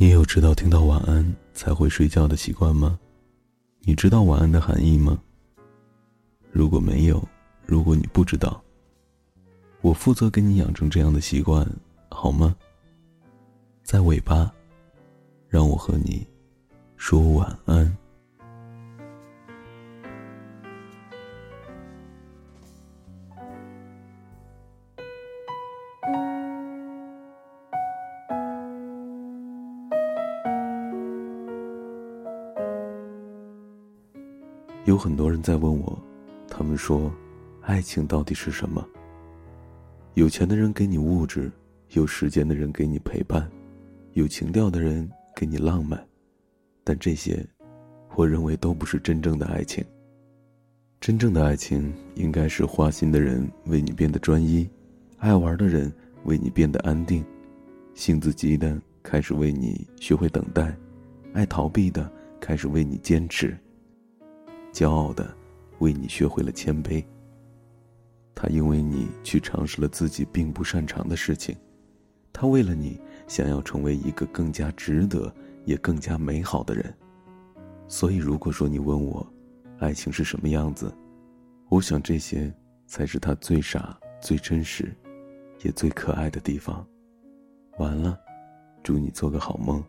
你有知道听到晚安才会睡觉的习惯吗？你知道晚安的含义吗？如果没有，如果你不知道，我负责给你养成这样的习惯，好吗？在尾巴，让我和你说晚安。有很多人在问我，他们说，爱情到底是什么？有钱的人给你物质，有时间的人给你陪伴，有情调的人给你浪漫，但这些，我认为都不是真正的爱情。真正的爱情应该是花心的人为你变得专一，爱玩的人为你变得安定，性子急的开始为你学会等待，爱逃避的开始为你坚持。骄傲的，为你学会了谦卑。他因为你去尝试了自己并不擅长的事情，他为了你想要成为一个更加值得也更加美好的人。所以，如果说你问我，爱情是什么样子，我想这些才是他最傻、最真实，也最可爱的地方。完了，祝你做个好梦。